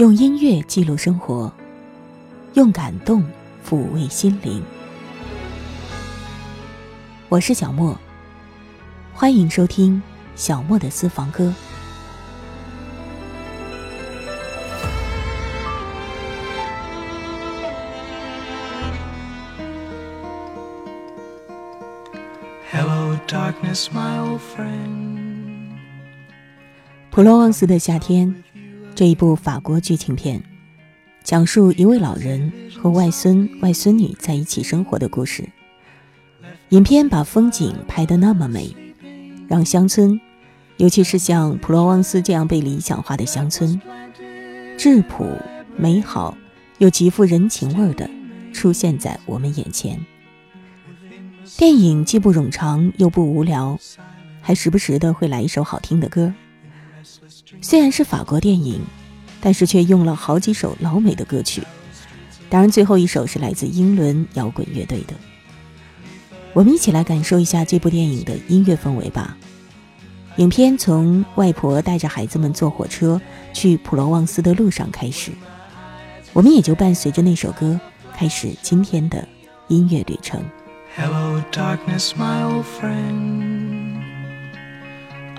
用音乐记录生活，用感动抚慰心灵。我是小莫，欢迎收听小莫的私房歌。Hello, darkness, my old friend. 普罗旺斯的夏天这一部法国剧情片，讲述一位老人和外孙外孙女在一起生活的故事。影片把风景拍得那么美，让乡村，尤其是像普罗旺斯这样被理想化的乡村，质朴、美好又极富人情味儿的出现在我们眼前。电影既不冗长又不无聊，还时不时的会来一首好听的歌。虽然是法国电影，但是却用了好几首老美的歌曲。当然，最后一首是来自英伦摇滚乐队的。我们一起来感受一下这部电影的音乐氛围吧。影片从外婆带着孩子们坐火车去普罗旺斯的路上开始，我们也就伴随着那首歌开始今天的音乐旅程。Hello, darkness, my old friend.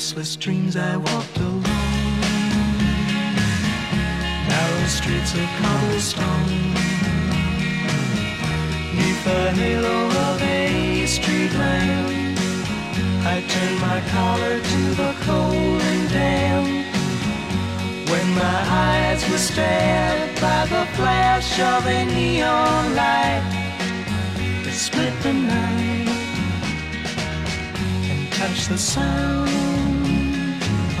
Restless dreams, I walked alone. Narrow streets of cobblestone. Neath the halo of a street lamp, I turned my collar to the cold and damp. When my eyes were stabbed by the flash of a neon light that split the night and touched the sound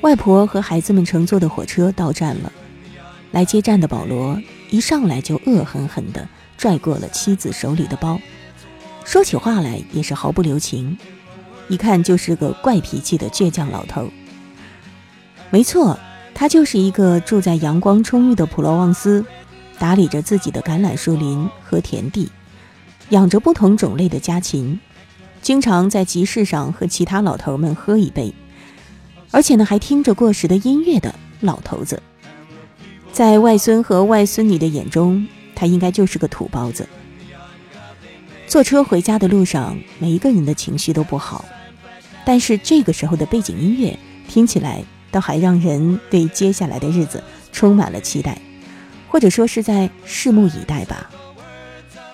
外婆和孩子们乘坐的火车到站了，来接站的保罗一上来就恶狠狠地拽过了妻子手里的包，说起话来也是毫不留情，一看就是个怪脾气的倔强老头。没错，他就是一个住在阳光充裕的普罗旺斯，打理着自己的橄榄树林和田地，养着不同种类的家禽，经常在集市上和其他老头们喝一杯。而且呢，还听着过时的音乐的老头子，在外孙和外孙女的眼中，他应该就是个土包子。坐车回家的路上，每一个人的情绪都不好，但是这个时候的背景音乐听起来倒还让人对接下来的日子充满了期待，或者说是在拭目以待吧。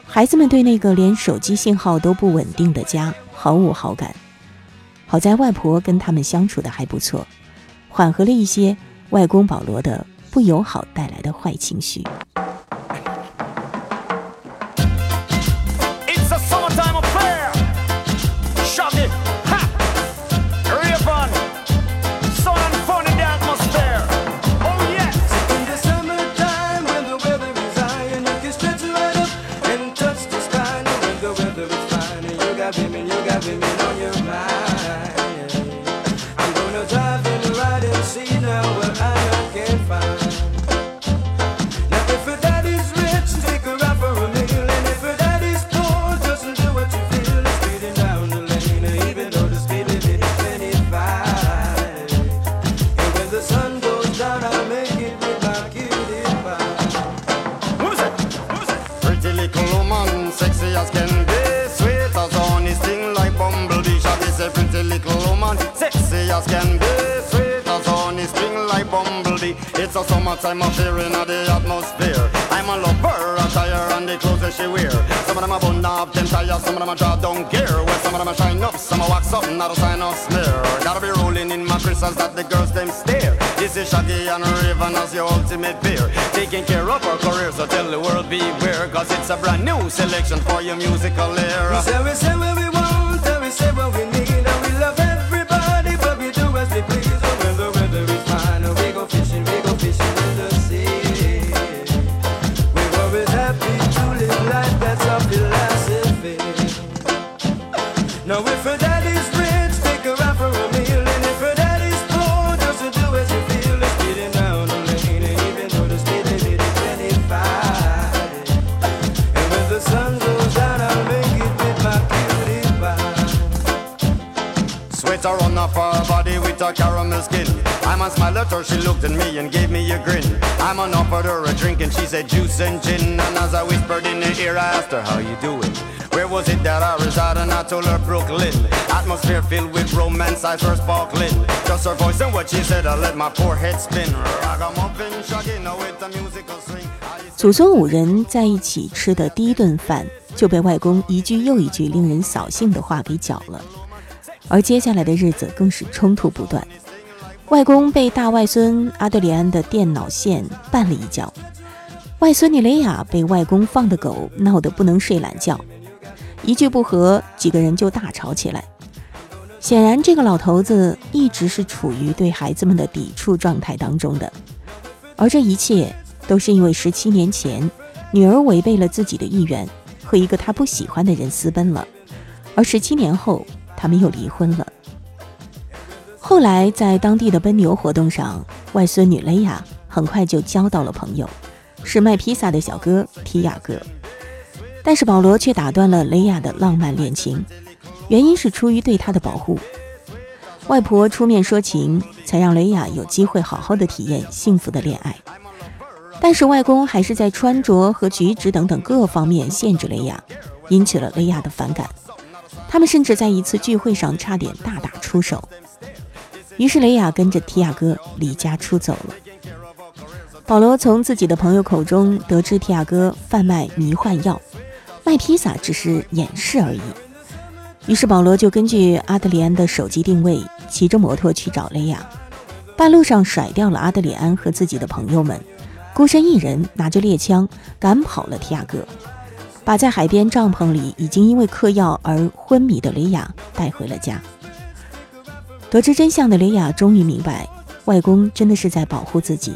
孩子们对那个连手机信号都不稳定的家毫无好感。好在外婆跟他们相处的还不错，缓和了一些外公保罗的不友好带来的坏情绪。As can be. Sweet as honey, sting like bumblebee. It's a summertime affair in the atmosphere. I'm a lover, attire and the clothes that she wear. Some of them are bun up, them tires, some of them are draw down gear. Well, some of them are shine up, some are wax up, not a sign of smear. Gotta be rolling in my crystals that the girls them stare. This is Shaggy and Raven as your ultimate beer. Taking care of our career, so tell the world beware. Cause it's a brand new selection for your musical era. So we say what we want, and we say what we need, 祖孙五人在一起吃的第一顿饭就被外公一句又一句令人扫兴的话给搅了。而接下来的日子更是冲突不断。外公被大外孙阿德里安的电脑线绊了一跤，外孙女雷亚被外公放的狗闹得不能睡懒觉，一句不合，几个人就大吵起来。显然，这个老头子一直是处于对孩子们的抵触状态当中的，而这一切都是因为十七年前女儿违背了自己的意愿，和一个她不喜欢的人私奔了，而十七年后他们又离婚了。后来在当地的奔牛活动上，外孙女雷亚很快就交到了朋友，是卖披萨的小哥提亚哥。但是保罗却打断了雷亚的浪漫恋情，原因是出于对她的保护。外婆出面说情，才让雷亚有机会好好的体验幸福的恋爱。但是外公还是在穿着和举止等等各方面限制雷亚，引起了雷亚的反感。他们甚至在一次聚会上差点大打出手。于是雷亚跟着提亚哥离家出走了。保罗从自己的朋友口中得知提亚哥贩卖迷幻药，卖披萨只是掩饰而已。于是保罗就根据阿德里安的手机定位，骑着摩托去找雷亚。半路上甩掉了阿德里安和自己的朋友们，孤身一人拿着猎枪赶跑了提亚哥，把在海边帐篷里已经因为嗑药而昏迷的雷亚带回了家。得知真相的雷亚终于明白，外公真的是在保护自己，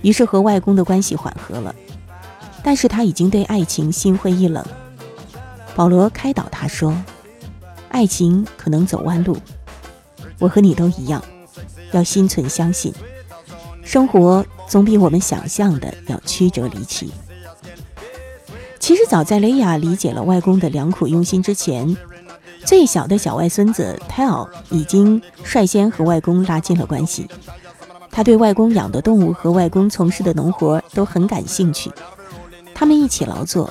于是和外公的关系缓和了。但是他已经对爱情心灰意冷。保罗开导他说：“爱情可能走弯路，我和你都一样，要心存相信。生活总比我们想象的要曲折离奇。”其实早在雷亚理解了外公的良苦用心之前，最小的小外孙子 Tel 已经率先和外公拉近了关系。他对外公养的动物和外公从事的农活都很感兴趣，他们一起劳作。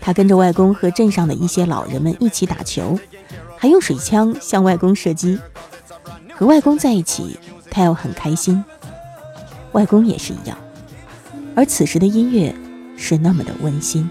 他跟着外公和镇上的一些老人们一起打球，还用水枪向外公射击。和外公在一起，Tel 很开心，外公也是一样。而此时的音乐是那么的温馨。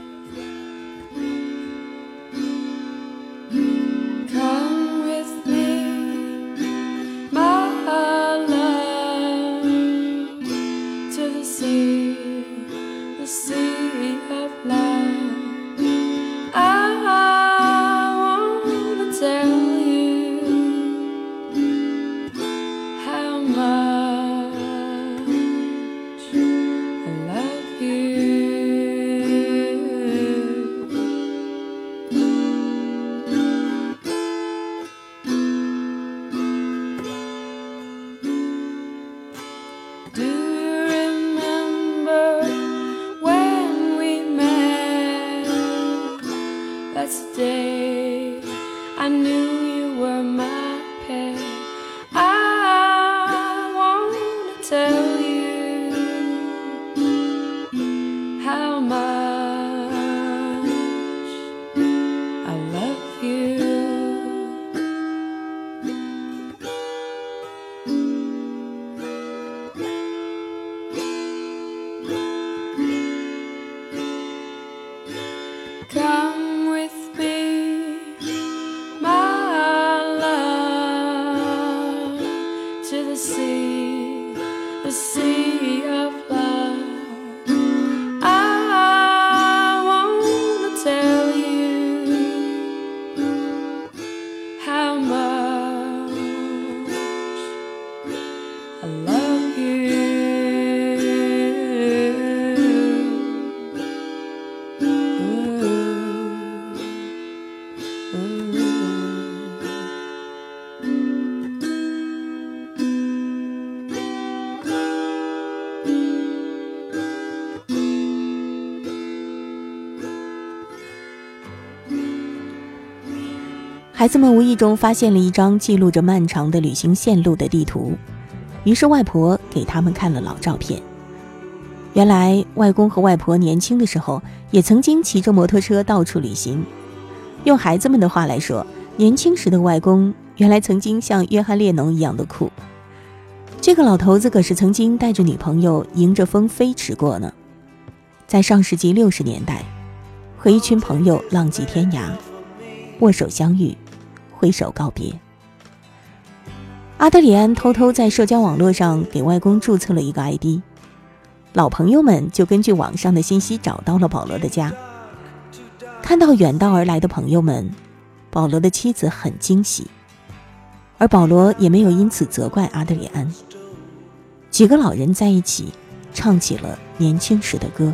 子们无意中发现了一张记录着漫长的旅行线路的地图，于是外婆给他们看了老照片。原来，外公和外婆年轻的时候也曾经骑着摩托车到处旅行。用孩子们的话来说，年轻时的外公原来曾经像约翰列侬一样的酷。这个老头子可是曾经带着女朋友迎着风飞驰过呢。在上世纪六十年代，和一群朋友浪迹天涯，握手相遇，挥手告别。阿德里安偷偷在社交网络上给外公注册了一个 ID，老朋友们就根据网上的信息找到了保罗的家。看到远道而来的朋友们，保罗的妻子很惊喜，而保罗也没有因此责怪阿德里安。几个老人在一起，唱起了年轻时的歌。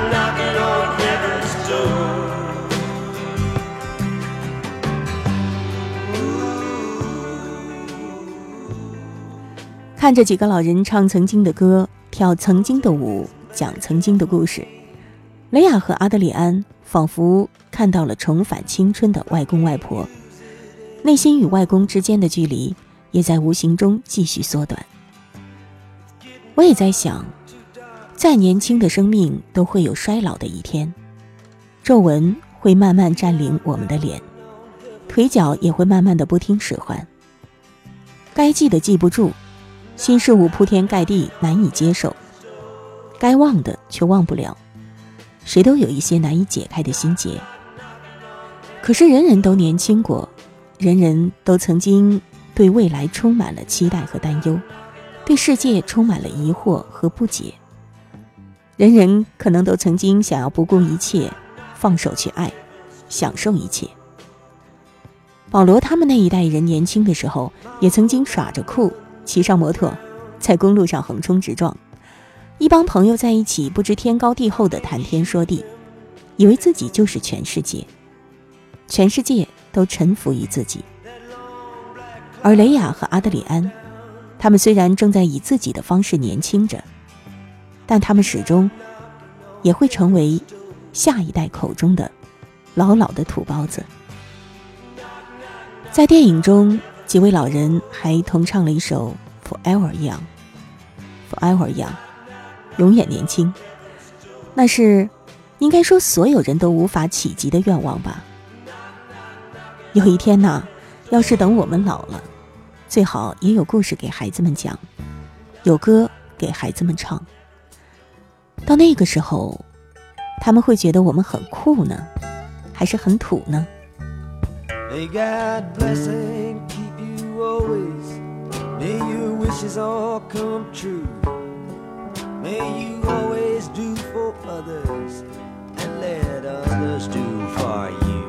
看着几个老人唱曾经的歌，跳曾经的舞，讲曾经的故事，雷亚和阿德里安仿佛看到了重返青春的外公外婆，内心与外公之间的距离也在无形中继续缩短。我也在想，再年轻的生命都会有衰老的一天，皱纹会慢慢占领我们的脸，腿脚也会慢慢的不听使唤，该记的记不住。新事物铺天盖地，难以接受；该忘的却忘不了。谁都有一些难以解开的心结。可是人人都年轻过，人人都曾经对未来充满了期待和担忧，对世界充满了疑惑和不解。人人可能都曾经想要不顾一切，放手去爱，享受一切。保罗他们那一代人年轻的时候，也曾经耍着酷。骑上摩托，在公路上横冲直撞，一帮朋友在一起，不知天高地厚的谈天说地，以为自己就是全世界，全世界都臣服于自己。而雷亚和阿德里安，他们虽然正在以自己的方式年轻着，但他们始终也会成为下一代口中的老老的土包子。在电影中，几位老人还同唱了一首《Forever Young》，Forever Young，永远年轻。那是应该说所有人都无法企及的愿望吧。有一天呐，要是等我们老了，最好也有故事给孩子们讲，有歌给孩子们唱。到那个时候，他们会觉得我们很酷呢，还是很土呢？Always. May your wishes all come true. May you always do for others and let others do for you.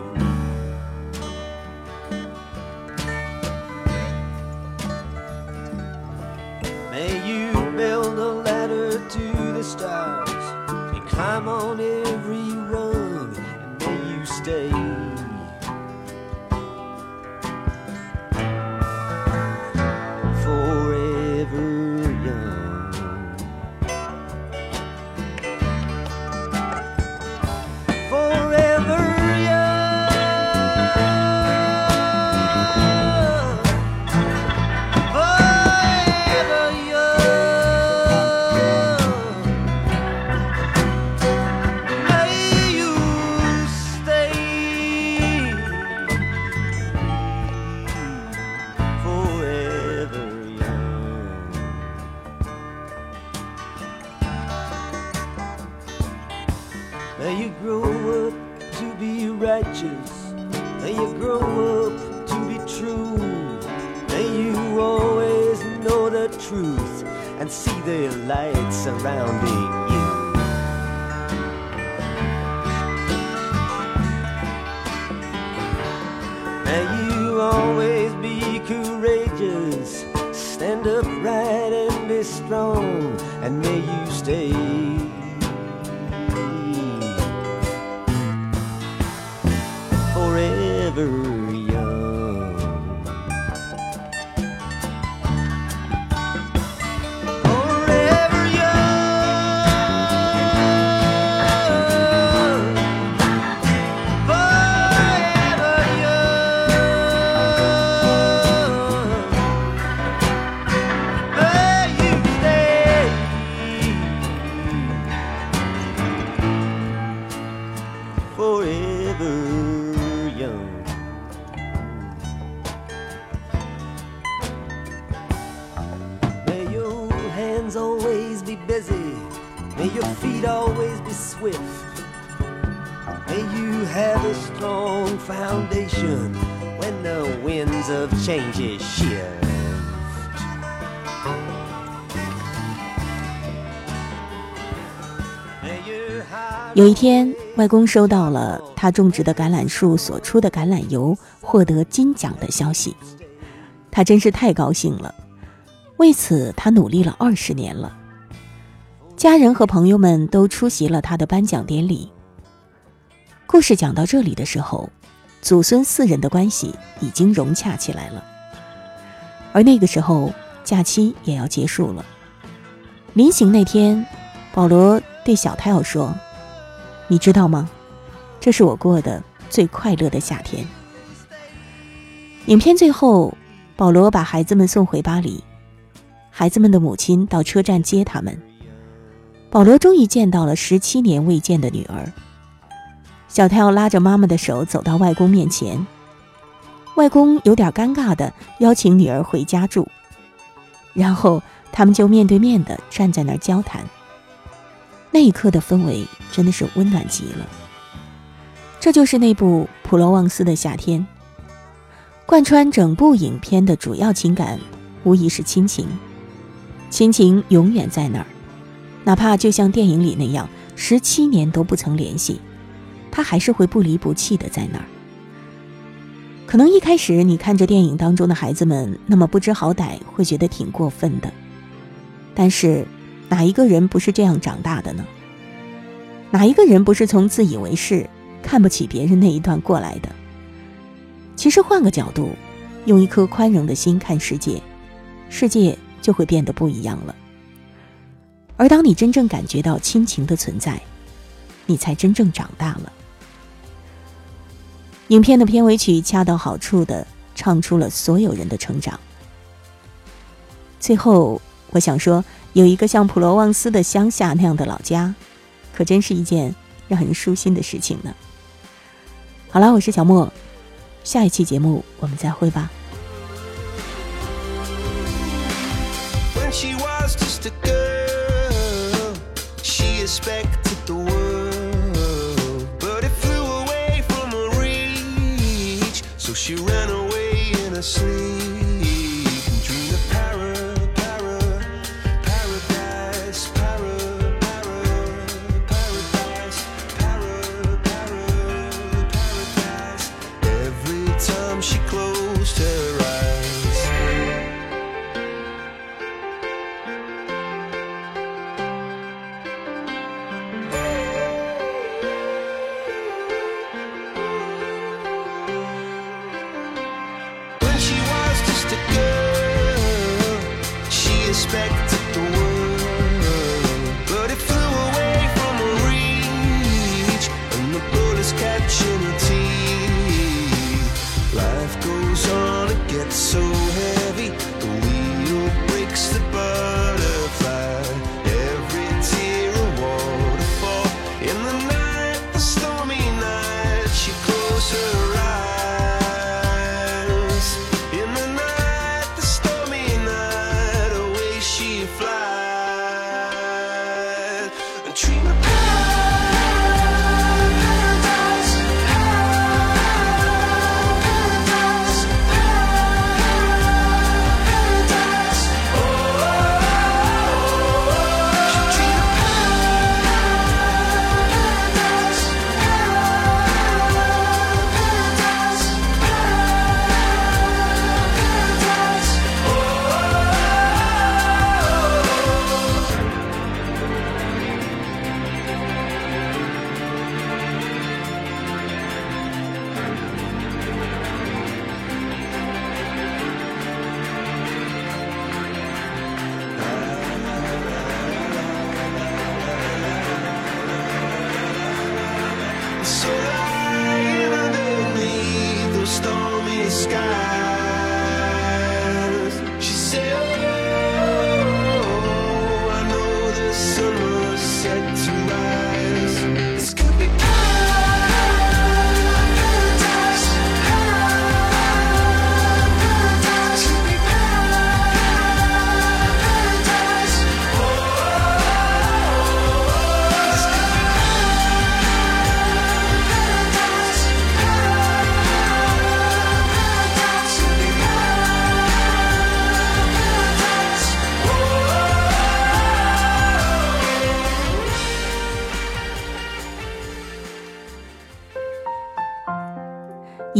May you build a ladder to the stars and climb on every you grow up to be righteous. May you grow up to be true. May you always know the truth and see the light surrounding you. May you always be courageous, stand upright and be strong, and may you stay. another 天，外公收到了他种植的橄榄树所出的橄榄油获得金奖的消息，他真是太高兴了。为此，他努力了二十年了。家人和朋友们都出席了他的颁奖典礼。故事讲到这里的时候，祖孙四人的关系已经融洽起来了。而那个时候，假期也要结束了。临行那天，保罗对小泰奥说：“你知道吗？这是我过的最快乐的夏天。”影片最后，保罗把孩子们送回巴黎，孩子们的母亲到车站接他们。保罗终于见到了十七年未见的女儿。小跳拉着妈妈的手走到外公面前，外公有点尴尬的邀请女儿回家住，然后他们就面对面的站在那儿交谈。那一刻的氛围真的是温暖极了。这就是那部《普罗旺斯的夏天》，贯穿整部影片的主要情感，无疑是亲情。亲情永远在那儿，哪怕就像电影里那样，十七年都不曾联系，他还是会不离不弃的在那儿。可能一开始你看着电影当中的孩子们那么不知好歹，会觉得挺过分的。但是，哪一个人不是这样长大的呢？哪一个人不是从自以为是、看不起别人那一段过来的？其实换个角度，用一颗宽容的心看世界，世界就会变得不一样了。而当你真正感觉到亲情的存在，你才真正长大了。影片的片尾曲恰到好处的唱出了所有人的成长。最后，我想说，有一个像普罗旺斯的乡下那样的老家，可真是一件让人舒心的事情呢。好了，我是小莫，下一期节目我们再会吧。When